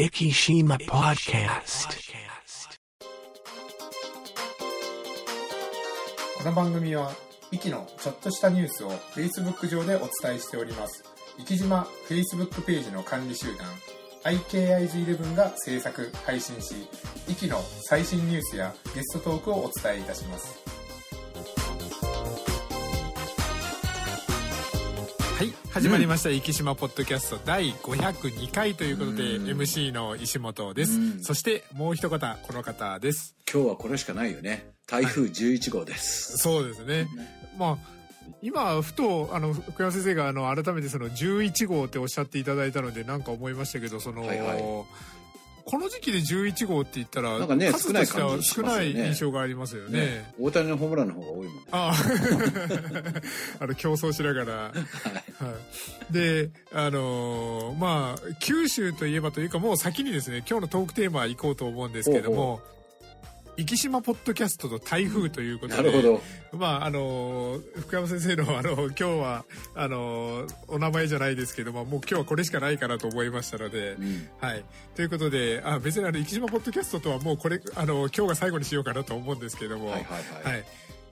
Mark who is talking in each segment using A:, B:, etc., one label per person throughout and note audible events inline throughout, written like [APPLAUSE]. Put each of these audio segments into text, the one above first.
A: Ikishima Podcast.
B: この番組は、イキのちょっとしたニュースを Facebook 上でお伝えしております。生島 Facebook ページの管理集団、IKIG11 が制作、配信し、イキの最新ニュースやゲストトークをお伝えいたします。
C: 始まりました、生島ポッドキャスト。第502回ということで、
D: うん。
C: MC の石本です、
D: うん。
C: そしてもう一方この方です。
D: 今日はこれしかないよね。台風11号です、
C: そうですね、まあ今ふとあの福山先生があの改めてその11号っておっしゃっていただいたのでなんか思いましたけどその、
D: はいはい
C: この時期で11号って言ったら
D: なんかね
C: 数としては
D: 少ない
C: 印象がありますよね。
D: ね。大谷のホームランの方が多いもんね。
C: あ [LAUGHS] ああの競争しながら、はい、であのーまあ九州といえばというかもう先にですね今日のトークテーマ行こうと思うんですけども生島ポッドキャストと台風ということで
D: なるほど
C: まああのー福山先生のあの [LAUGHS] 今日はあのーお名前じゃないですけどももう今日はこれしかないかなと思いましたので、
D: うん
C: はい。ということで、あ別にあの、生島ポッドキャストとはもうこれ、あの、今日が最後にしようかなと思うんですけども。
D: はいはいはい、
C: はい。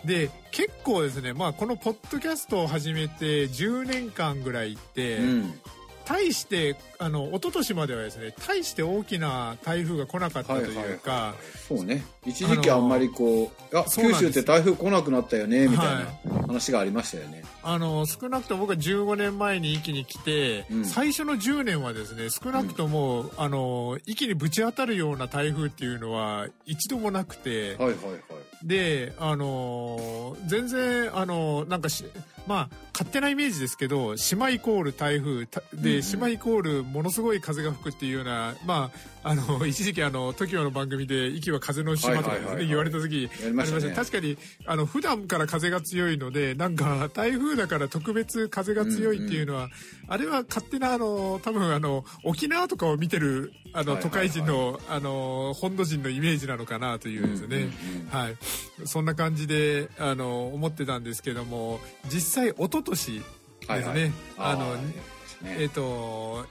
C: で、結構ですね、まあ、このポッドキャストを始めて10年間ぐらいって、
D: うん
C: 大して、あの、一昨年まではですね、大して大きな台風が来なかったと
D: はいはい
C: い。うか、
D: そうね。一時期あんまりこう、あ九州って台風来なくなったよねみたいな話がありましたよね、
C: あの、少なくとも僕は15年前に一気に来て、
D: うん。
C: 最初の10年はですね、少なくとも、あの、一気にぶち当たるような台風っていうのは一度もなくて、
D: はいはいはい
C: で、あのー全然、あのーなんかし、まあ、勝手なイメージですけど、島イコール台風、たで、
D: うんうん。
C: 島イコールものすごい風が吹くっていうような、まあ、あの、一時期あの、TOKIO の番組で、息は風の島とかですね、
D: はいはいはいはい。
C: 言われた時、
D: やりましたね。
C: 確かに、あの、普段から風が強いので、なんか、台風だから特別風が強いっていうのは、あれは勝手な、あの、多分あの、沖縄とかを見てる、あの、
D: はいはいはい。
C: 都会人の、あの、本土人のイメージなのかなというですね、
D: うんうんうん。
C: はい。そんな感じで、あの、思ってたんですけども、実際、一昨年ですね、
D: はいはい。
C: あの、えっ、と、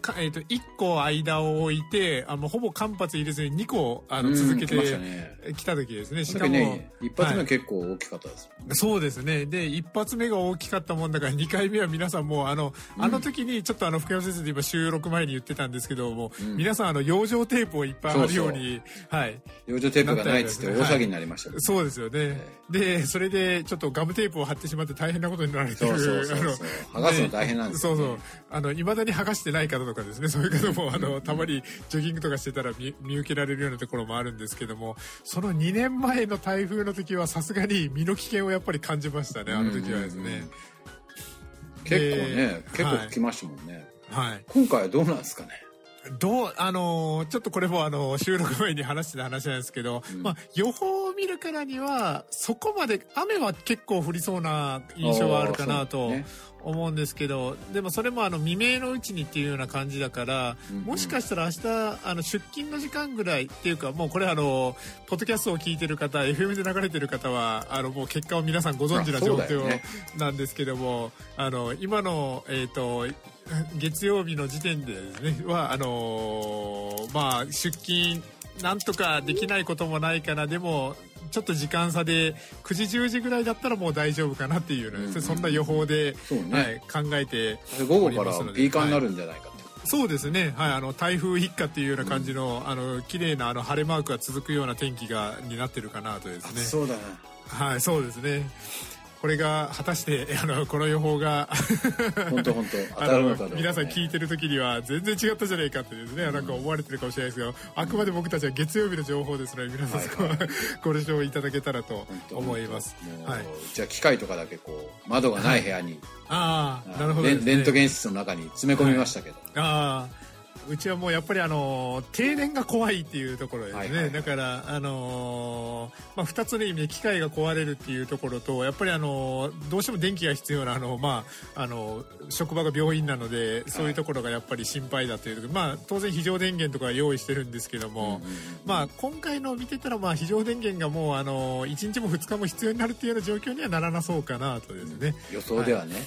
C: かえっ、と、1個間を置いて、あの、ほぼ間髪入れずに2個、あの、
D: うん
C: 続けて
D: ね
C: 来た時ですね。し
D: そ
C: かも、
D: ね一発
C: はい
D: 目結構大きかったです、
C: そうですね。で、一発目が大きかったもんだから、2回目は皆さんもう、あの、あの時に、ちょっとあの、福山先生で今収録前に言ってたんですけども、
D: うん
C: 皆さんあの、養生テープをいっぱい貼るように、はい。
D: 養生テープがないっつって大騒ぎになりましたけど、
C: そうですよね。で、それで、ちょっとガムテープを貼ってしまって大変なことになられてる。
D: そうそうそうそう剥がすの大変なんですよね
C: そうそう。あの、未だに剥がしてない方とかですね、そういう方も、あの、たまにジョギングとかしてたら見見受けられるようなところもあるんですけども、その2年前の台風の時はさすがに身の危険をやっぱり感じましたね、あの時はですね。
D: 結構ね
C: で
D: 結構来ましたもんね、
C: はい。
D: 今回はどうなんですかね？
C: どう、あのーちょっとこれもあの、収録前に話してた話なんですけど、
D: うん。
C: まあ、予報を見るからには、そこまで、雨は結構降りそうな印象はあるかな
D: あ
C: と思うんですけど、でもそれもあの、未明のうちにっていうような感じだから、
D: うんうん。
C: もしかしたら明日、あの、出勤の時間ぐらいっていうか、もうこれあの、ポッドキャストを聞いてる方、FM で流れてる方は、あの、もう結果を皆さんご存知な状況なんですけども、あの、今の、えっ、と、月曜日の時点でですね、は、あのーまあ、出勤、なんとかできないこともないかな、でも、ちょっと時間差で、9時、10時ぐらいだったらもう大丈夫かなっていうね、
D: うん。うん
C: そんな予報で、
D: ね。
C: はい、考えて、
D: 午後からピーカーになるんじゃないか
C: そうですね、はい、あの、台風一過っていうような感じの、あの、綺麗なあの、晴れマークが続くような天気が、になってるかなとですね。
D: そうだな。
C: はい、そうですね。これが果たして [LAUGHS] あのこの予報が [LAUGHS]
D: 本当本当 [LAUGHS] 当たるのかどうか、ね、
C: 皆さん聞いてる時には全然違ったじゃないかってですね、なんか思われてるかもしれないですけどあくまで僕たちは月曜日の情報ですので皆さんそこは、
D: はい。
C: ご了承いただけたらと思います。はい。
D: じゃあ機械とかだけこう窓がない部屋に、
C: ああなるほどね。
D: ンレントゲン室の中に詰め込みましたけど、
C: ああうちはもうやっぱりあの停電が怖いっていうところですね、
D: はいはいはい。
C: だからあのーまあ2つの意味で機械が壊れるっていうところとやっぱりあのどうしても電気が必要なあのまああの職場が病院なのでそういうところがやっぱり心配だという、まあ当然非常電源とか用意してるんですけども、まあ今回の見てたらまあ非常電源がもうあの1日も2日も必要になるっていうような状況にはならなそうかなとですね、
D: 予想ではね、
C: はい、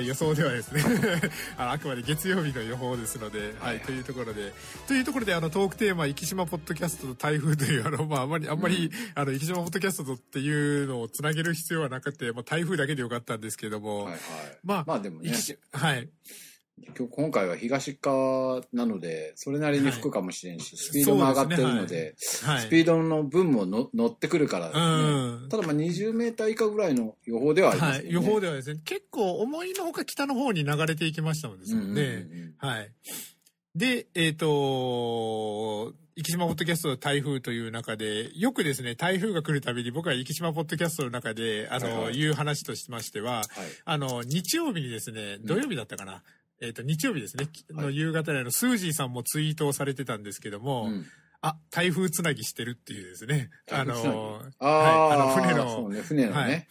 C: 予想ではですね [LAUGHS] あのあくまで月曜日の予報ですので、はい
D: はい。
C: というところで。というところであのトークテーマ「生島ポッドキャストと台風」というあの、まあ、あんまりあんまり、あの生島ポッドキャストとっていうのをつなげる必要はなくて、まあ、台風だけでよかったんですけども、
D: はいはい。
C: まあ、
D: まあでもね。
C: はい
D: 今日今回は東側なので、それなりに吹くかもしれんし、スピードも上がってるので、
C: はい
D: スピードの分もの乗ってくるからですね。
C: うん
D: ただまあ20メーター以下ぐらいの予報ではありますよね。
C: はい、予報ではですね結構思いのほか北の方に流れていきましたので
D: うんうんうん
C: ね、
D: うん
C: はい。で、えっ、と、生島ポッドキャストの台風という中で、よくですね、台風が来るたびに僕は生島ポッドキャストの中で、あの、
D: はいはい
C: 言う話としましては、
D: はい。
C: あの、日曜日にですね、土曜日だったかな。えっ、と、日曜日ですね、
D: はい。
C: の夕方にあの、スージーさんもツイートをされてたんですけども、
D: うん。
C: あ、台風つなぎしてるっていうですね、あの、
D: ああ、
C: はい、あの、船の、
D: そうね、船のね。
C: はい。
D: はい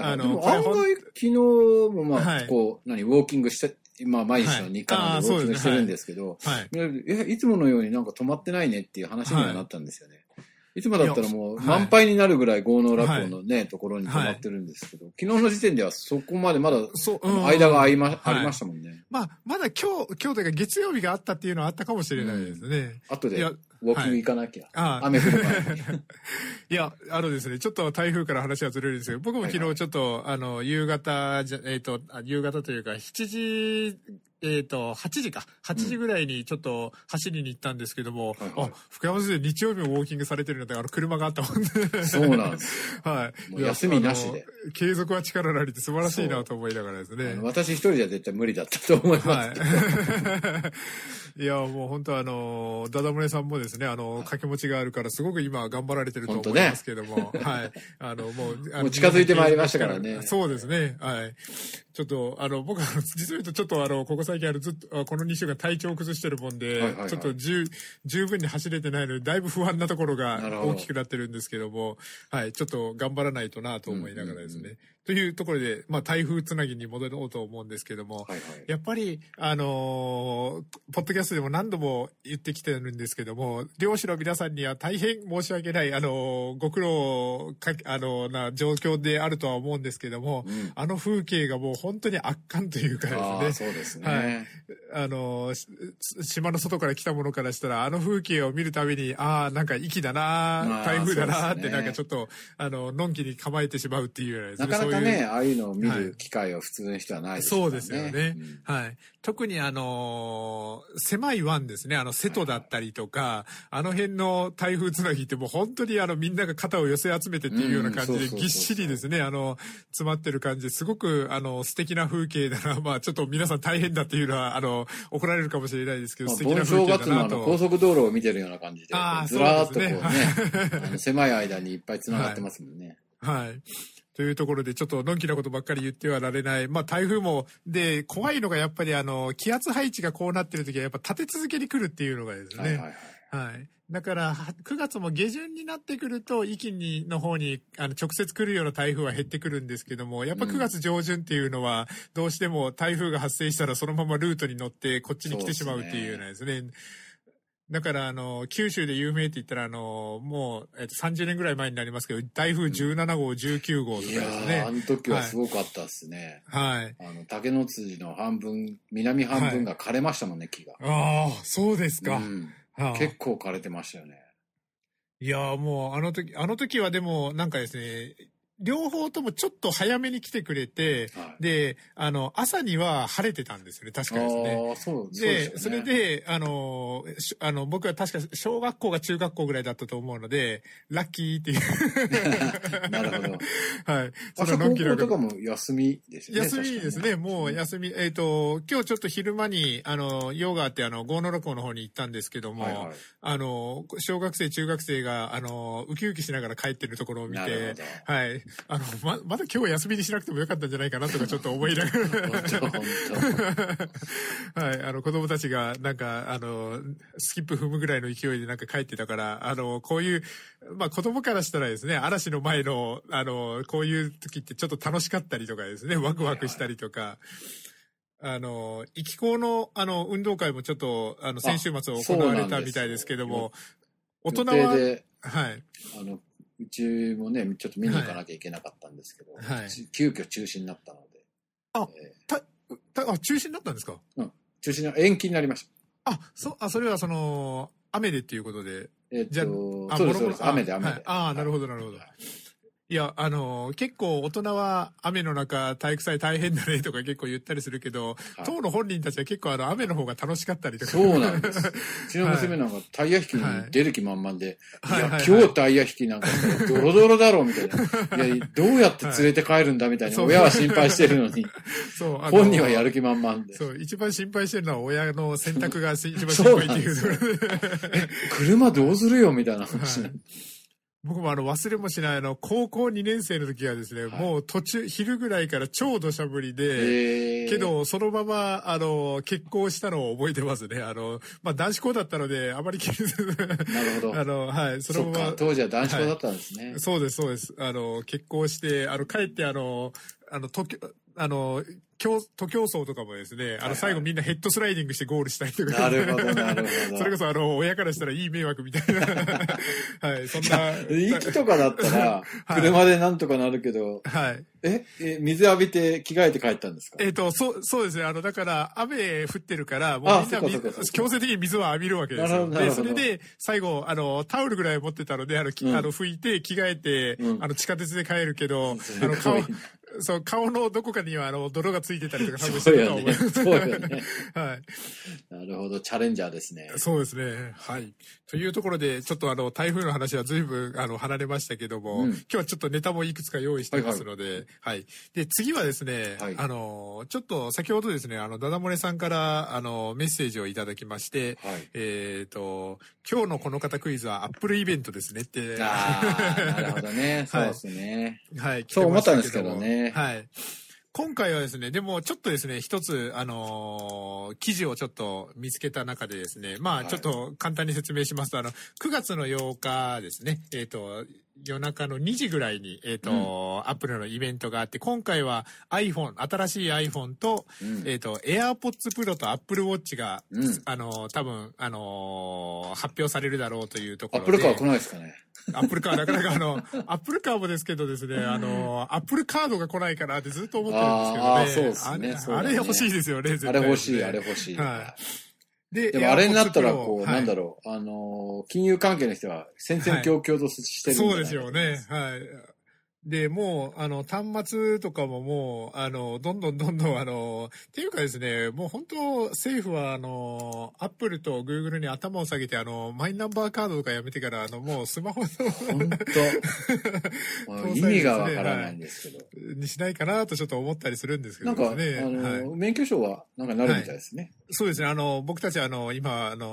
C: あの
D: 案外、昨日もまあ、
C: はい。
D: こう、何、ウォーキングして、まあ、毎日の日課なんでウォーキングしてるんですけど、
C: はい。
D: え、い。つものようになんか止まってないねっていう話にはなったんですよね。い、つもだったらもう
C: はい
D: 満杯になるぐらい豪農落語のね、ところに止まってるんですけど、昨日の時点ではそこまでまだ間がありま、
C: はい
D: ありましたもんね。
C: まあ、まだ今日、今日というか月曜日があったっていうのはあったかもしれないですね。
D: 後でウォーキング行かなきゃ。
C: ああ
D: 雨降る前に。[LAUGHS]
C: いや、あのですね、ちょっと台風から話はずれるんですけど、僕も昨
D: はいは
C: 日ちょっと、あの、夕方じゃ、えっ、と、あ夕方というか、7時、えっ、と、8時か。8時ぐらいにちょっと走りに行ったんですけども、
D: はいはい
C: あ、福山先生日曜日もウォーキングされてるので、あの、車があったもんで。
D: そうなんです。[LAUGHS]
C: はい。
D: 休みなしで
C: 継続は力なりって素晴らしいなと思いながらですね。
D: 私一人じゃ絶対無理だったと思います。
C: はい。[LAUGHS] いや、もう本当あの、ダダ漏れさんもですね、あの、掛け持ちがあるから、すごく今頑張られてると思いますけども、はい。あの、もう、あの
D: もう近づいてまいりましたからね
C: そうですね、はい。ちょっと、あの、僕は、実を言うと、ちょっとあの、ここ最近あの、ずっと、あこの2週間体調を崩してるもんで、
D: はいはいはい
C: ちょっと十、十分に走れてないので、だいぶ不安なところが大きくなってるんですけども、はい、ちょっと頑張らないとなと思いながらですね。
D: うんうん
C: というところで、まあ、台風つなぎに戻ろうと思うんですけども、
D: はいはい。
C: やっぱり、あのーポッドキャストでも何度も言ってきてるんですけども、漁師の皆さんには大変申し訳ない、あのーご苦労か、あのーな状況であるとは思うんですけども、
D: うん。
C: あの風景がもう本当に圧巻というかですね、
D: そうです
C: はい。
D: ね。
C: あの島の外から来たものからしたら、あの風景を見るたびに、ああ、なんか息だな、
D: まあ
C: 台風だなって、なんかちょっと、あの、のんきに構えてしまうっていうようなです
D: なかなかね、ああいうのを見
C: はい
D: る機会は普通の人はないです
C: そうですよね。
D: うん
C: はい。特にあのー狭い湾ですね。あの、瀬戸だったりとか、あの辺の台風つなぎってもう本当にあの、みんなが肩を寄せ集めてっていうような感じでぎっしりですね、あの、詰まってる感じですごくあの、素敵な風景だな。まあちょっと皆さん大変だっていうのは、あの、怒られるかもしれないですけど、
D: まあ、
C: 素敵な
D: 盆
C: 風景だなと。
D: の高速道路を見てるような感じでずらーっとこうね
C: そうで、
D: あの狭い間にいっぱい繋がってますもんね。
C: はい。というところで、ちょっとのんきなことばっかり言ってはられない。まあ、台風も、で、怖いのがやっぱりあの、気圧配置がこうなってる時はやっぱ立て続けに来るっていうのがですね。
D: はいはいはい。
C: はい。だから、は9月も下旬になってくると、壱岐にの方にあの直接来るような台風は減ってくるんですけども、やっぱ
D: うん
C: 9月上旬っていうのは、どうしても台風が発生したらそのままルートに乗ってこっちに来てしまうっていうようなですね。だから、あの、九州で有名って言ったら、あの、もう、えっと、30年ぐらい前になりますけど、台風17号、19号とかです
D: いやー、あ
C: ね。
D: の時はすごかったですね。
C: はい。
D: あの、竹の辻の半分、南半分が枯れましたもんね、木が。
C: ああ、そうですか。
D: うん
C: はあ
D: 結構枯れてましたよね。
C: いやーもうあの時、あの時はでもなんかですね、両方ともちょっと早めに来てくれて、
D: はい
C: で、あの、朝には晴れてたんですよね、確かですね。
D: そう、
C: で、
D: す
C: それ、で、あの、しあの、僕は確か小学校が中学校ぐらいだったと思うので、ラッキーっていう。[LAUGHS]
D: なるほど。[LAUGHS]
C: はい。
D: 明日高校とかも休みですよね。
C: 休みですね。もう休み、えっ、と、今日ちょっと昼間に、あの、ヨガってあの、郷野六甲の方に行ったんですけども、
D: はいはい
C: あの、小学生、中学生が、あの、ウキウキしながら帰ってるところを見てはい。あの、ま、まだ今日休みにしなくてもよかったんじゃないかなとかちょっと思いなが
D: 本
C: ら。はい。あの、子供たちが、なんか、あの、スキップ踏むぐらいの勢いでなんか帰ってたから、あの、こういう、まあ、子供からしたらですね、嵐の前の、あの、こういう時ってちょっと楽しかったりとかですね、ワクワクしたりとか、あの、行き校の、あの、運動会もちょっと、あの、先週末行われたみたいですけども、大人は、はい。
D: あの、うちもね、ちょっと見に行かなきゃいけなかったんですけど、
C: はい
D: 急遽中止になったので。
C: あ
D: え
C: た、たあ、中止になったんですか？
D: 中止の延期になりました。
C: あ、そ、あ、それはその、雨でっていうことで。
D: えっ
C: じゃ
D: と、
C: あ、
D: そうです、そうです。雨で雨で。
C: はいああ、なるほど、なるほど。いや、あの、結構大人は雨の中体育祭大変だねとか結構言ったりするけど、
D: はい
C: 当の本人たちは結構あの雨の方が楽しかったりとか。
D: そうなんです。う [LAUGHS] ちの娘なんかタイヤ引きに出る気満々で、いや、
C: はいはいはい
D: 今日タイヤ引きなんかドロドロだろうみたいな。[LAUGHS] いや、どうやって連れて帰るんだみたいな。親は心配してるのに、
C: そう、
D: 本人はやる気満々で。
C: そう、一番心配してるのは親の選択が一番 [LAUGHS] 心配っていう。
D: 車どうするよみたいな話。
C: はい僕もあの忘れもしないあの高校2年生の時はですね、
D: はい。
C: もう途中昼ぐらいから超土砂降りで、
D: えー。
C: け、どそのままあの結婚したのを覚えてますね。あの、まあ、男子校だったのであまり気にせず
D: なるほど。[LAUGHS]
C: あのはいそのまま、
D: 当時は男子校だったんですね。
C: そうですそうです。あの結婚してあの帰ってあのあの東京あの競徒競走とかもですね、あの
D: はい。
C: 最後みんなヘッドスライディングしてゴールしたりとか、
D: なるほど、なるほど。
C: それこそあの親からしたらいい迷惑みたいな。[LAUGHS] はいそんな。
D: 息とかだったら、
C: はい。
D: 車でなんとかなるけど、
C: はい。
D: ええ、水浴びて着替えて帰ったんですか？
C: えっ、と、そう、そうですね。あの、だから、雨降ってるから、もう強制的に水を浴びるわけですよ。
D: なるほどなる
C: で、それで、最後、あの、タオルぐらい持ってたので、あの、あの拭いて、着替えて、
D: うん。
C: あの、地下鉄で帰るけど、[LAUGHS]
D: す
C: あの、そう、顔のどこかには、あの、泥がついてたりとか [LAUGHS]
D: そうよね。そうよね。[LAUGHS]
C: はい。
D: なるほど、チャレンジャーですね。
C: そうですね。はい。というところで、ちょっとあの、台風の話は随分、あの、離れましたけども、
D: うん
C: 今日はちょっとネタもいくつか用意してますので、はい、で、次はですね、
D: はい
C: あの、ちょっと先ほどですね、あの、ダダ漏れさんから、あの、メッセージをいただきまして、
D: はい。
C: えっ、と、今日のこの方クイズはアップルイベントですねって、
D: ああ、なるほどね。[LAUGHS] そうですね。
C: はい、来
D: そう
C: てました
D: 思ったんですけどね
C: はい。今回はですね、でもちょっとですね、一つ、あのー記事をちょっと見つけた中でですね、まあ
D: はい
C: ちょっと簡単に説明しますと、あの、9月の8日ですね、えっ、と、夜中の2時ぐらいに、えっ、と、アップルのイベントがあって、今回は iPhone、新しい iPhone と、
D: うん
C: えっ、と、AirPods Pro と Apple Watch が、
D: うん
C: あのー多分、あのー発表されるだろうというところで。
D: アップルカー来ないですかね。
C: アップルカー、なかなかあの、[LAUGHS] アップルカーもですけどですね、あの、アップルカードが来ないかなってずっと思ってるんですけどね。
D: あーそうっすね
C: あれ
D: ね
C: あれ欲しいですよね、絶対
D: あれ欲しい、あれ欲しい。
C: はいで
D: でもあれになったら、こう、なんだ
C: ろ
D: ろう、あのー、金融関係の人は戦々恐々としてるんじゃない
C: そうですよね。はい。で、もう、あの、端末とかももう、あの、どんどんどんどん、あの、っていうかですね、もう本当、政府は、あの、アップルとグーグルに頭を下げて、あの、マイナンバーカードとかやめてから、あの、もうスマホの、
D: 本当 [LAUGHS] 意味がわからないんですけど。
C: にしないかなとちょっと思ったりするんですけ
D: なんか、あ。の
C: はい
D: ー、免許証は、なんかなるみたいですね。
C: そうですね。あの、僕たちあの、今、あの、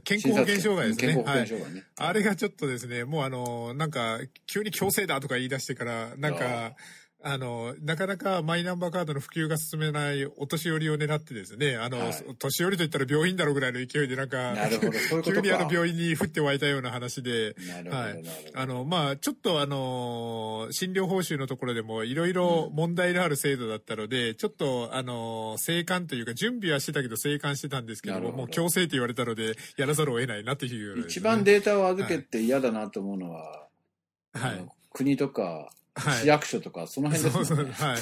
C: 健康保険証がですね。はい。あれがちょっとですね、もうあの、なんか、急に強制だとか言い出してから、なん
D: あ
C: か、あの、なかなかマイナンバーカードの普及が進めないお年寄りを狙ってですね、あの、
D: はい。
C: 年寄りといったら病院だろうぐらいの勢いでなんか、
D: なるほど、そういうことか。
C: 急にあの病院に降って湧いたような話で、は
D: ない。
C: あの、まあちょっとあの、診療報酬のところでもいろいろ問題のある制度だったので、ちょっとあの、生還というか準備はしてたけど生還してたんですけども、もう強制って言われたので、やらざるを得ないなっていうね、
D: 一番データを預けて嫌だなと思うのは、
C: はい。
D: 国とか、
C: はい
D: 市役所とか、その辺ですね。
C: そう、はい。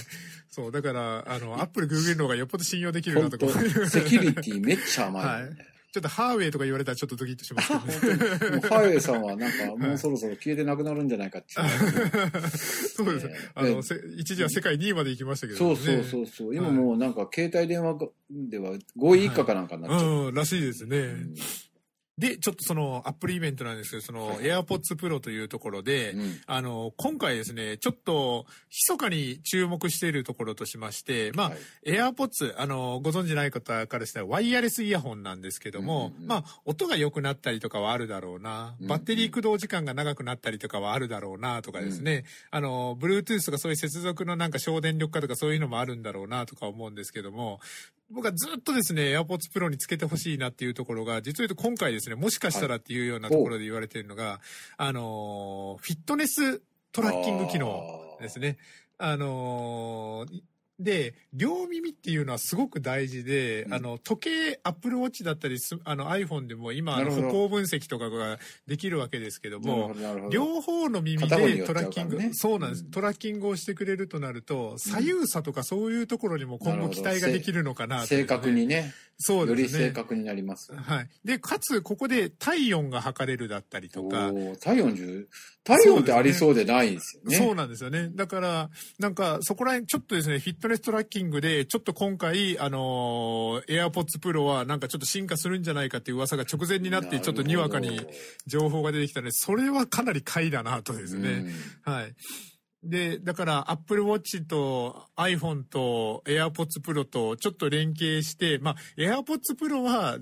C: そう、だから、あの、アップル、グーグルの方がよっぽど信用できるなとか。
D: セキュリティめっちゃ甘いもんね。
C: ちょっとハーウェイとか言われたらちょっとドキッとしますけどね。
D: もうファイウェイさんはなんかもうそろそろ消えてなくなるんじゃないかっていう。
C: そうです
D: え。
C: あの、せ一時は世界2位まで行きましたけどね。
D: そうそうそうそう。今もうなんか携帯電話では5位以下かなんかになっちゃう。
C: うん、らしいですね。
D: うん
C: で、ちょっとそのアップルイベントなんですけど、その
D: はい
C: AirPods Pro というところで、
D: うん。
C: あの、今回ですね、ちょっと、密かに注目しているところとしまして、まあ、
D: はい。
C: AirPods、あの、ご存知ない方からしたらワイヤレスイヤホンなんですけども、
D: うんうんうん。
C: まあ、音が良くなったりとかはあるだろうな、バッテリー駆動時間が長くなったりとかはあるだろうな、とかですね、あの、Bluetooth とかそういう接続のなんか省電力化とかそういうのもあるんだろうな、とか思うんですけども、僕はずっとですね、AirPods Pro につけてほしいなっていうところが、実を言うと今回ですね、もしかしたらっていうようなところで言われているのが、あの、フィットネストラッキング機能ですね。あのーで、両耳っていうのはすごく大事で、
D: うん。
C: あの、時計、アップルウォッチだったりす、あの iPhone でも今、歩行分析とかができるわけですけども、
D: ど
C: 両方の耳でトラッキング、
D: ね
C: そうなんです、
D: うん
C: トラッキングをしてくれるとなると、左右差とかそういうところにも今後期待ができるのかなと、
D: 正確にね
C: そうですね。
D: 正確になります
C: はい。で、かつ、ここで体温が測れるだったりとか、
D: 体温中体温ってありそうでないですよね
C: そうなんですよね。だから、なんか、そこら辺、ちょっとですね、フィットネストラッキングで、ちょっと今回、あのー、AirPods Pro はなんかちょっと進化するんじゃないかっていう噂が直前になって、ちょっとにわかに情報が出てきたので、それはかなり買いだなとですね。はい。で、だから、Apple Watch と iPhone と AirPods Pro とちょっと連携して、まあ、AirPods Pro は、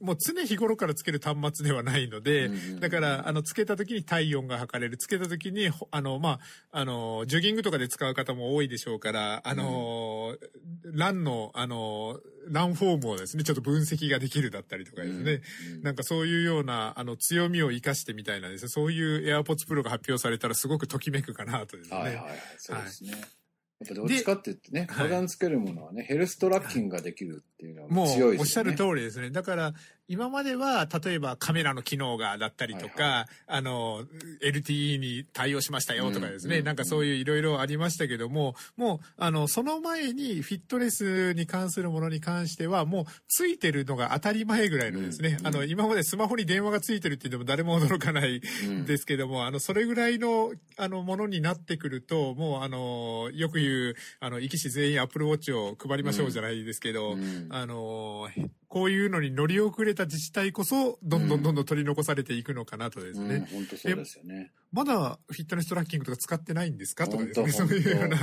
C: もう常日頃からつける端末ではないので、
D: うんうん
C: だから、あの、つけた時に体温が測れる。つけた時に、ほあの、まあ、あの、ジョギングとかで使う方も多いでしょうから、あの、ランの、あの、ランフォームをですね、ちょっと分析ができるだったりとかですね。
D: うん
C: なんかそういうような、あの、強みを生かしてみたいなですね、そういう AirPods Pro が発表されたらすごくときめくかなとですね。
D: はいはいはいそうですね、やっぱどっちかって言ってね、
C: はい
D: 体につけるものはね、ヘルストラッキングができるっていうのは
C: も
D: 強いですよね。
C: うおっしゃる通りですね。だから、今までは、例えばカメラの機能がだったりとか、
D: はい
C: あの、LTE に対応しましたよとかですね、
D: うん。うん
C: なんかそういういろいろありましたけども、もう、あの、その前にフィットネスに関するものに関しては、もうついてるのが当たり前ぐらいのですね、
D: うん。
C: あの、今までスマホに電話がついてるって言っても誰も驚かない
D: うん。
C: ですけども、あの、それぐらいの、あの、ものになってくると、もう、あの、よく言う、あの、生き死全員アップルウォッチを配りましょうじゃないですけど、
D: うん。
C: あの、こういうのに乗り遅れた自治体こそ、どんどんどんどん取り残されていくのかなとです
D: うん、
C: ね。
D: 本当そうですよね。
C: まだフィットネストラッキングとか使ってないんですか？とかですね。そういうような、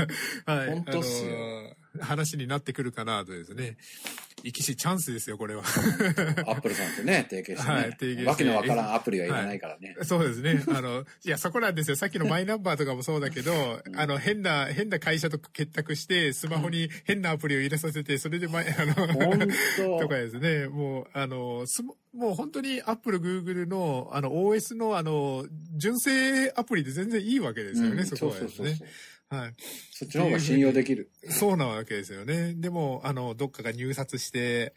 C: はい。
D: 本当っすよ
C: あの話になってくるかなとですね。生き死チャンスですよ、これは。[LAUGHS]
D: アップルさんとね、提携してね。
C: はい提携して
D: わけのわからんアプリはいらないからね。
C: そうですね。あの、いや、そこなんですよ。さっきのマイナンバーとかもそうだけど、あの、変な、変な会社と結託して、スマホに変なアプリを入れさせて、それでマイ、あの、
D: 本 [LAUGHS]
C: と
D: 当
C: かですね、もう、あの、スモもう本当にアップル、グーグルの、あの、OS の、あの、純正アプリで全然いいいわけですよね、
D: うん
C: そこはですね。
D: そうそうそう
C: はい。
D: そっちの方が信用できる。
C: そうなわけですよね。でも、あの、どっかが入札して、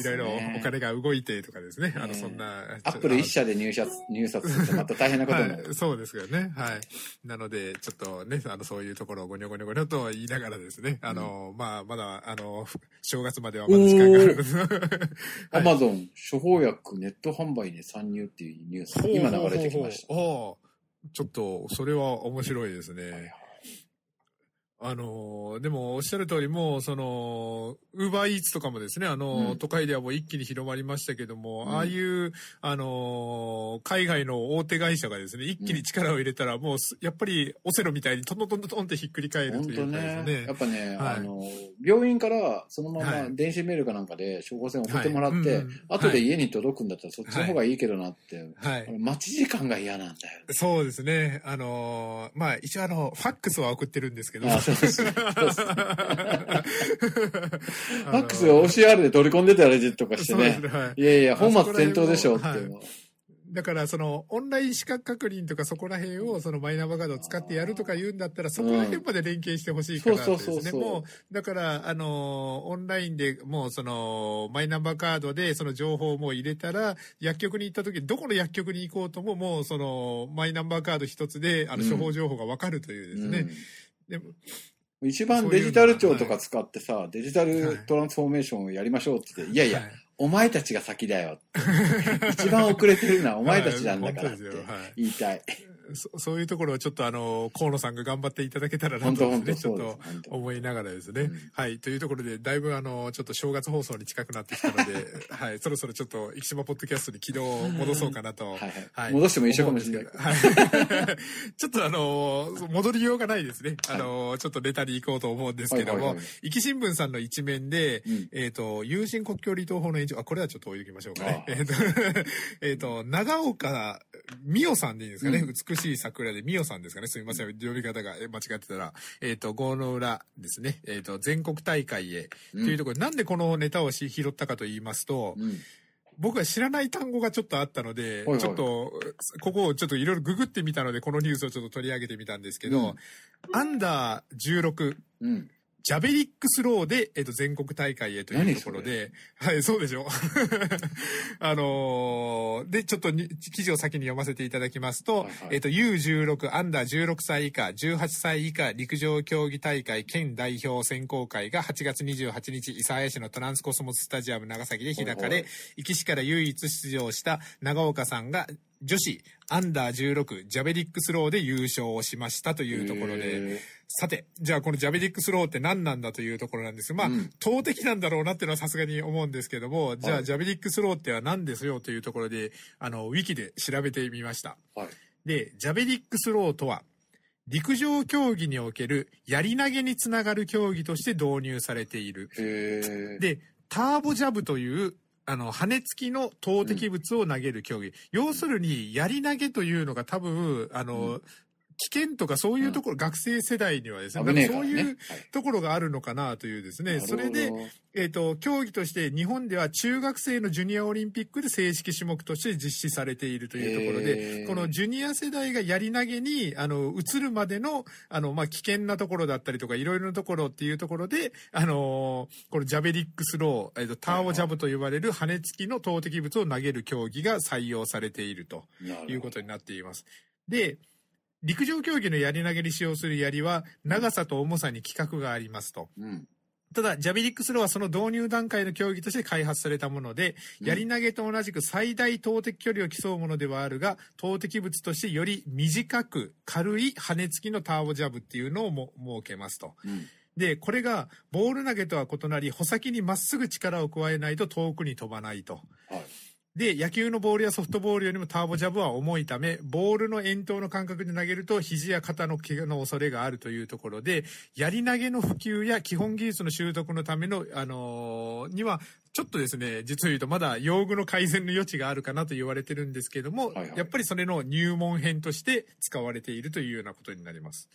C: いろいろ
D: ね
C: お金が動いてとかですね。あの、
D: ね
C: そんな。
D: アップル一社で入札、入札するとまた大変なことになる。
C: はい、そうですけどね。はい。なので、ちょっとね、あの、そういうところをごにょごにょごにょと言いながらですね、あの、まあ、まだ、あの、正月まではまだ時間がある。
D: アマゾン処方薬ネット販売に参入っていうニュース、今流れてきました。
C: ほちょっと、それは面白いですね。あの、でもおっしゃる通り、もう、その、ウーバーイーツとかもですね、あの、
D: うん
C: 都会ではもう一気に広まりましたけども、
D: うん
C: ああいう、あの、海外の大手会社がですね、一気に力を入れたら、もうす、やっぱりオセロみたいにトントントントンってひっくり返るというかです
D: ね。
C: ね。
D: やっぱね、
C: はい
D: あの、病院からそのまま
C: はい
D: 電子メールかなんかで処方箋送ってもらって、
C: はいうんうん
D: 後で家に届くんだったらそっちの方がいいけどなって、
C: はい。
D: 待ち時間が嫌なんだよ。
C: そうですね。あのまあ、一応あの、ファックスは送ってるんですけど。
D: あそうですそうです
C: フ
D: ファックスを OCR で取り込んでたりとかしてね。
C: はい。
D: いやいや、本末転倒でしょっていうの。
C: だから、その、オンライン資格確認とかそこら辺を、そのマイナンバーカードを使ってやるとか言うんだったら、そこら辺まで連携してほしいかなとですね。
D: そうそうそうそう
C: もう、だから、あの、オンラインでもう、その、マイナンバーカードでその情報も入れたら、薬局に行った時、どこの薬局に行こうとも、もう、その、マイナンバーカード一つで、あの、
D: うん
C: 処方情報がわかるというですね。でも
D: うん一番デジタル庁とか使ってさ、デジタルトランスフォーメーションをやりましょうって言って、い。やいや、
C: はい。
D: お前たちが先だよって。一番遅れてるのはお前たちなんだからって言いたい。
C: そそういうところをちょっとあの、河野さんが頑張っていただけたらなとですね、ちょっと思いながらですね。
D: うん
C: はい。というところで、だいぶあの、ちょっと正月放送に近くなってきたので、[LAUGHS] はい。そろそろちょっと、生島ポッドキャストに軌道を戻そうかなと。
D: はいはい
C: はい
D: 戻しても一緒かもしれない
C: はい。[LAUGHS] ちょっとあの、戻りようがないですね。あの、ちょっとネタに行こうと思うんですけども
D: はいはいはい、
C: 壱岐新聞さんの一面で、
D: うん
C: えっ、と、友人国境離島法の延長、あ、これはちょっと置いておきましょうかね。
D: あ
C: えっ、と、えっと、長岡美代さんでいいんですかね。
D: うん
C: 美しい桜で美代さんですかね。すみません。呼び方がえ間違ってたら。えっ、と、郷ノ浦ですね。えっ、と、全国大会へ。というところで、なんでこのネタをし拾ったかと言いますと、
D: うん
C: 僕は知らない単語がちょっとあったので、
D: はいはい
C: ちょっと、ここをちょっといろいろググってみたので、このニュースをちょっと取り上げてみたんですけど、
D: うん
C: アンダー16、
D: うん。
C: ジャベリックスローで、えっと、全国大会へというところで、はい、そうでしょ。[LAUGHS] あのーで、ちょっとに記事を先に読ませていただきますと、
D: はいはい。
C: えっと、U16、アンダー16歳以下、18歳以下陸上競技大会県代表選考会が8月28日、諫早市のトランスコスモススタジアム長崎で開かれ壱岐市から唯一出場した長岡さんが、女子アンダー16ジャベリックスローで優勝をしましたというところで、
D: へ
C: さて、じゃあこのジャベリックスローって何なんだというところなんですが、まあ、
D: うん
C: 投擲なんだろうなっていうのはさすがに思うんですけども、じゃ
D: はい
C: あジャベリックスローっては何ですよというところで、あの、ウィキで調べてみました。
D: ーはい。
C: で、ジャベリックスローとは、陸上競技におけるやり投げにつながる競技として導入されている。で、ターボジャブという、あの、羽根付きの投擲物を投げる競技。要するに、やり投げというのが多分、あの、
D: う
C: 危険とかそういうところ、学生世代にはですね、
D: 危ね
C: そういう。ところがあるのかなというですね、
D: はい
C: それで、、えっ、と、競技として日本では中学生のジュニアオリンピックで正式種目として実施されているというところ
D: へ
C: で、
D: ー
C: このジュニア世代がやり投げに、あの、移るまでの、あの、まあ、危険なところだったりとか、いろいろなところっていうところで、あのーこのジャベリックスロー、えっ、と、ターボジャブと呼ばれる羽根付きの投擲物を投げる競技が採用されていると。いうことになっています。で、陸上競技のやり投げに使用する槍は、長さと重さに規格がありますと。
D: うん。
C: ただ、ジャベリックスローはその導入段階の競技として開発されたもので、
D: うん
C: やり投げと同じく最大投擲距離を競うものではあるが、投擲物としてより短く軽い羽根付きのターボジャブっていうのを用いますと。
D: うん。
C: で、これがボール投げとは異なり、穂先にまっすぐ力を加えないと遠くに飛ばないと。
D: はい。
C: で、野球のボールやソフトボールよりもターボジャブは重いため、ボールの遠投の感覚で投げると肘や肩の怪我の恐れがあるというところで、やり投げの普及や基本技術の習得のための、あのーには、ちょっとですね、実を言うとまだ用具の改善の余地があるかなと言われてるんですけども、
D: はいはい
C: やっぱりそれの入門編として使われているというようなことになります。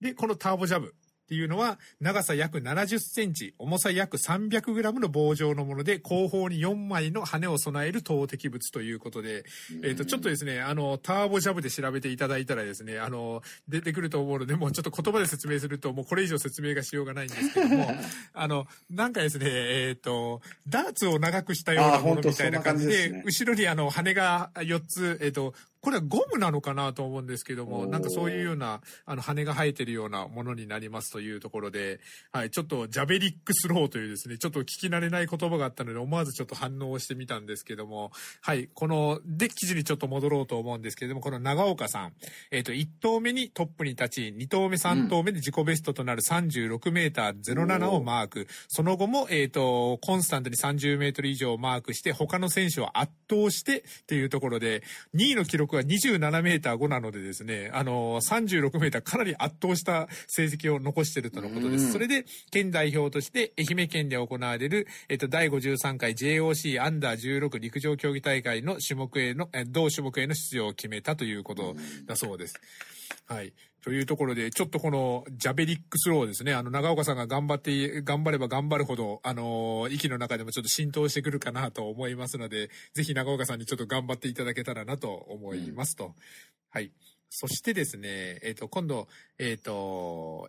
C: で、このターボジャブっていうのは、長さ約70センチ、重さ約300グラムの棒状のもので、後方に4枚の羽を備える投擲物ということで、えっ、と、ちょっとですね、あの、ターボジャブで調べていただいたらですね、あの、出てくると思うので、もうちょっと言葉で説明すると、もうこれ以上説明がしようがないんですけども、[LAUGHS] あの、なんかですね、えっ、と、ダーツを長くしたようなものみたいな感じで、
D: です
C: 後ろにあの、羽が4つ、えっ、と、これはゴムなのかなと思うんですけども、なんかそういうような、あの、羽が生えてるようなものになりますというところで、はい、ちょっとジャベリックスローというですね、ちょっと聞き慣れない言葉があったので、思わずちょっと反応をしてみたんですけども、はい、この、で、記事にちょっと戻ろうと思うんですけれども、この長岡さん、えっ、と、1投目にトップに立ち、2投目、3投目で自己ベストとなる36メーター07をマーク。その後も、えっ、と、コンスタントに30メートル以上をマークして、他の選手を圧倒してっていうところで、2位の記録は27メーター5なのでですね、あの、36メーターかなり圧倒した成績を残しているとのことで
D: うん
C: す。それで、県代表として愛媛県で行われる、えっと、第53回 JOC アンダー16陸上競技大会の種目への、え同種目への出場を決めたということだそうです。はい。というところで、ちょっとこのジャベリックスローですね、あの、長岡さんが頑張って、頑張れば頑張るほど、あの、壱岐の中でもちょっと浸透してくるかなと思いますので、ぜひ長岡さんにちょっと頑張っていただけたらなと思いますと。はい。そしてですね、えっ、と、今度、えっ、と、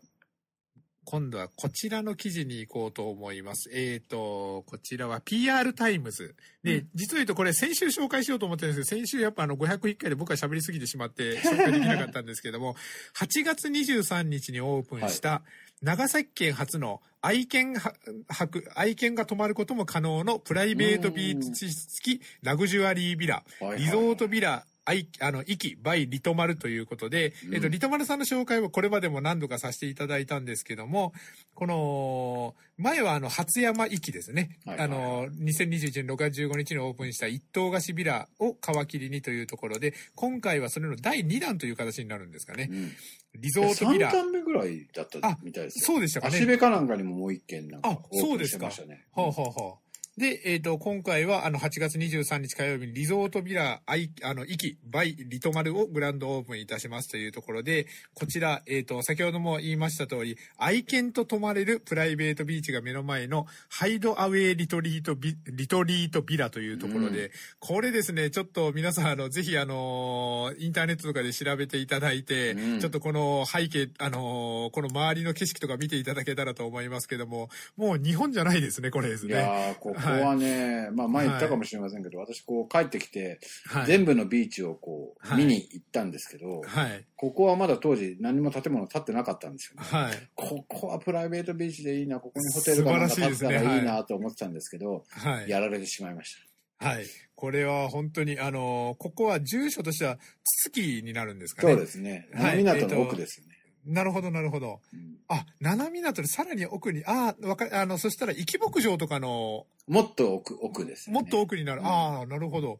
C: 今度はこちらの記事に行こうと思います。えっ、と、こちらは PR タイムズ。で、実を言うとこれ先週紹介しようと思ってるんですけど、先週やっぱあの501回で僕は喋りすぎてしまって [LAUGHS] 紹介できなかったんですけども、8月23日にオープンした長崎県初の愛犬は泊、愛犬が泊まることも可能のプライベートビーチ付きラグジュアリービラ、
D: はいはい
C: リゾートビラ、あい、あの、壱岐、バイ、リトマルということで、
D: うん
C: えっと、リトマルさんの紹介はこれまでも何度かさせていただいたんですけども、この、前はあの、初山壱岐ですね。
D: はいはいはい
C: あの、2021年6月15日にオープンした一棟貸しビラを皮切りにというところで、今回はそれの第2弾という形になるんですかね。
D: うん。
C: リゾートビ
D: 3
C: ラ。
D: 段目ぐらいだった
C: あ
D: みたいですよ。
C: そうでしたかね。
D: 足部かなんかにももう一軒なんか
C: あそうですか
D: ましたね。
C: はあ、はあはあ、で、えっ、と、今回は、あの、8月23日火曜日にリゾートビラ、アイ、あの、イキ、バイ、リトマルをグランドオープンいたしますというところで、こちら、えっ、と、先ほども言いました通り、愛犬と泊まれるプライベートビーチが目の前の、ハイドアウェイリトリートビ、リトリートビラというところで、これですね、ちょっと皆さん、あの、ぜひ、あの、インターネットとかで調べていただいて、
D: うん
C: ちょっとこの背景、あの、この周りの景色とか見ていただけたらと思いますけども、もう日本じゃないですね、これです
D: い
C: ね。
D: はね、まあ前言ったかもしれませんけど、私こう帰ってきて、
C: はい。
D: 全部のビーチをこう、
C: はい
D: 見に行ったんですけど、
C: はい。
D: ここはまだ当時何も建物建ってなかったんですよね。
C: はい。
D: ここはプライベートビーチでいいな、ここにホテルが建ってたらいいなと思ってたんですけど、
C: はい。
D: やられてしまいまし
C: はい。これは本当に、あの、ここは住所としては、つつきになるんですか
D: た。
C: ね。
D: そうですね。
C: はい
D: 港の奥ですよね。
C: なるほど、なるほど。
D: うん
C: あ、七港でさらに奥に、ああ、わか、あの、そしたら、生牧場とかの、
D: もっと奥、奥ですよね。
C: もっと奥になる。
D: うん
C: ああ、なるほど。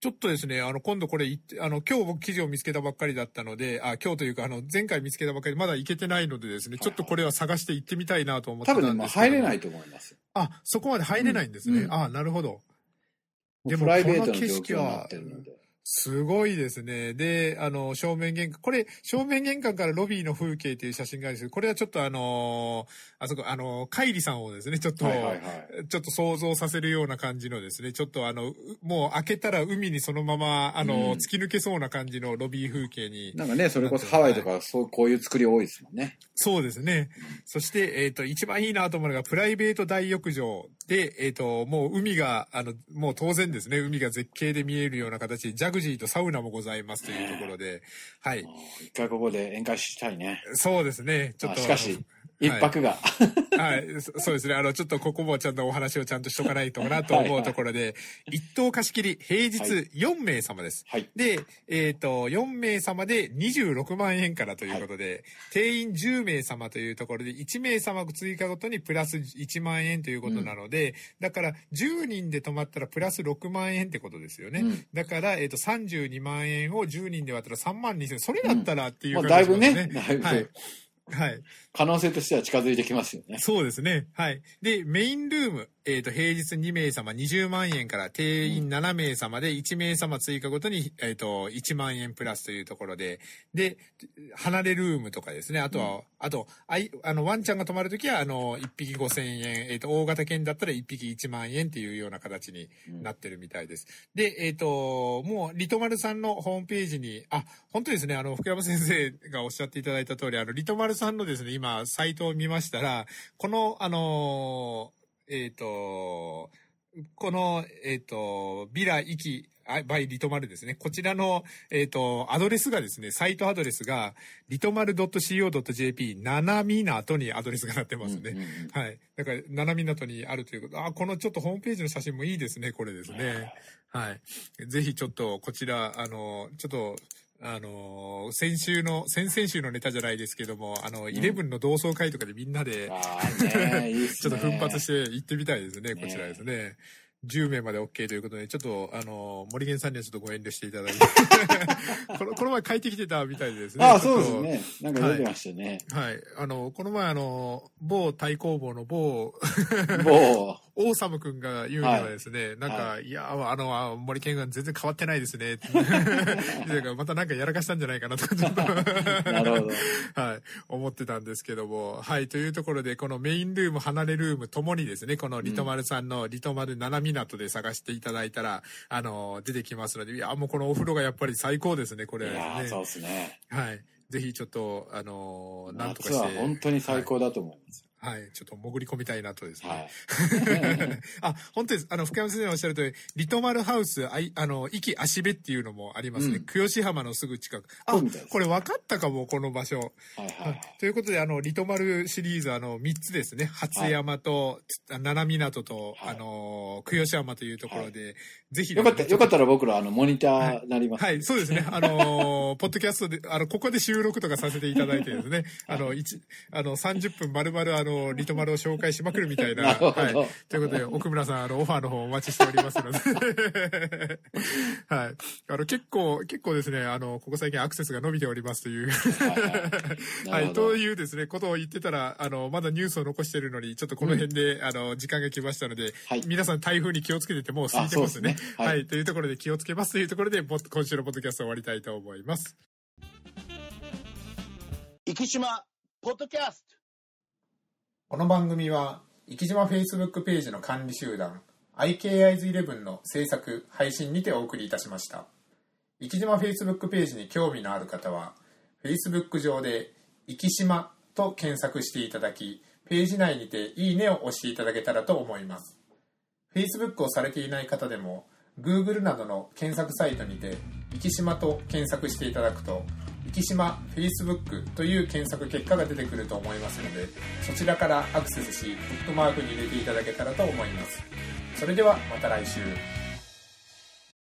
C: ちょっとですね、あの、今度これ行って、あの、今日僕記事を見つけたばっかりだったので、あ、今日というか、あの、前回見つけたばっかりで、まだ行けてないのでですね、ちょっとこれは探して行ってみたいなと思ってたんですけど。
D: 多分ね、まあ入れないと思います。
C: あ、そこまで入れないんですね。
D: うんうん
C: あなるほど。でもこ
D: の
C: 景色は。すごいですね。で、あの、正面玄関、これ、正面玄関からロビーの風景という写真があるんですけど、これはちょっとあのあそこ、あのカイリさんをですね、ちょっと、
D: はいはいはい。
C: ちょっと想像させるような感じのですね、ちょっとあの、うもう開けたら海にそのまま、あの、
D: うん
C: 突き抜けそうな感じのロビー風景に。
D: なんかね、それこそハワイとか、そう、こういう作り多いですもんね。
C: そうですね。そして、えっ、と、一番いいなと思うのが、プライベート大浴場で、えっ、と、もう海が、あの、もう当然ですね、海が絶景で見えるような形で、ジャグジーとサウナもございますというところで、はい。
D: 一回ここで宴会したいね。
C: そうですね。ちょっと。
D: あしかし、一泊が。
C: はい、そそうですね。あの、ちょっとここもちゃんとお話をちゃんとしとかないとなと思うところで、一等貸し切り、平日
D: はい
C: 4名様です。
D: はい。
C: で、えっ、と、4名様で26万円からということで、定員10名様というところで、1名様追加ごとにプラス1万円ということなので、だから10人で泊まったらプラス6万円ってことですよね。
D: うん
C: だから、えっ、と、32万円を10人で割ったら3万2千それだったらっていう
D: まあ、
C: 感じ
D: だいぶね、
C: です
D: だいぶ、
C: はい。はい。
D: 可能性としては近づいてきますよね。
C: そうですね。はい。で、メインルーム、えっ、と、平日2名様20万円から定員7名様で1名様追加ごとに、えっ、と、1万円プラスというところで、で、離れルームとかですね。あとは、あと、あい、あの、ワンちゃんが泊まるときは、あの、1匹5000円、えっ、と、大型犬だったら1匹1万円っていうような形になってるみたいです。で、えっ、と、もう、リトマルさんのホームページに、あ、本当ですね、あの、福山先生がおっしゃっていただいた通り、あの、リトマルさんのですね、今、サイトを見ましたら、この、あの、えっ、と、この、えっ、と、ビラ、イキ、あバイリトマルですね。こちらの、えっ、と、アドレスがですね、サイトアドレスが、リトマル .co.jp、七港にアドレスがなってますね。
D: うんうんうん
C: はい。だから、七港にあるということ。あ、このちょっとホームページの写真もいいですね、これですね。はい。ぜひちょっと、こちら、あの、ちょっと、あの、先週の、先々週のネタじゃないですけども、あの、イレブンの同窓会とかでみんなで、
D: ああ、ねいいっ [LAUGHS]
C: ち。ょっと奮発して行ってみたいですね、こちらですね。10名まで OK ということで、ちょっと、あの、森源さんにはちょっとご遠慮していただいて。[LAUGHS] このこの前帰ってきてたみたいでですね。
D: ああ、そうですね。なんか出てましたね。
C: はい。あの、この前あの、某太工房の某、
D: も
C: オーサム君が言うにはですね、なんか、、
D: はい
C: や、あの、あ森健が全然変わってないですね。[LAUGHS] またなんかやらかしたんじゃないかなとか、ちょっと。
D: う、[LAUGHS] なるほど。
C: はい、思ってたんですけども、はい、というところで、このメインルーム、離れルームともにですね、このリトマルさんのリトマル七港で探していただいたら、あの、出てきますので、いや、もうこのお風呂がやっぱり最高ですね、これ
D: いやそうですね。
C: はい。ぜひちょっと、あの、なんとかして。
D: 夏は本当に最高だと思います。
C: はい、ちょっと潜り込みたいなとですね。
D: はい。[LAUGHS]
C: あ、本当です。あの、福山先生のおっしゃる通り、リトマルハウス、あい、あの、壱岐足部っていうのもありますね。
D: うん
C: 清志浜のすぐ近く。あこれ分かったかも、この場所。
D: はいは
C: はいい。ということで、あの、リトマルシリーズ、あの、3つですね。初山と、つ七港と、
D: はい
C: あの、清志浜というところで、ぜひ、
D: よかった、よかった
C: ら。
D: ら僕ら、あの、モニターなります。
C: はい、そうですね。[LAUGHS] あの、ポッドキャストで、あの、ここで収録とかさせていただいてですね、あの、一、あの、30分丸々、あの、
D: のリトマルを紹介しまくるみたいな。[LAUGHS]
E: な
D: はい、ということで奥村さんあのオファーの方お待ちしております。のではい。あの結構結構ですねあのここ最近アクセスが伸びておりますという。
E: な
D: はい、というですね、ことを言ってたら、あの、まだニュースを残してるのに、ちょっとこの辺で、あの、時間が来ましたので、
E: はい。
D: 皆さん台風に気をつけててもう過ぎてますね。
E: すね。
D: は、
E: はいい。
D: というところで気をつけますというところで、ぼ今週のポッドキャストを終わりたいと思います。
F: 生島ポッドキャスト
C: この番組は、生島 Facebook ページの管理集団、IKIs11 の制作、配信にてお送りいたしました。生島 Facebook ページに興味のある方は、Facebook 上で、生島と検索していただき、ページ内にていいねを押していただけたらと思います。Facebook をされていない方でも、Google などの検索サイトにて、生島と検索していただくと、生島 Facebook という検索結果が出てくると思いますので、そちらからアクセスし、ブックマークに入れていただけたらと思います。それではまた来週。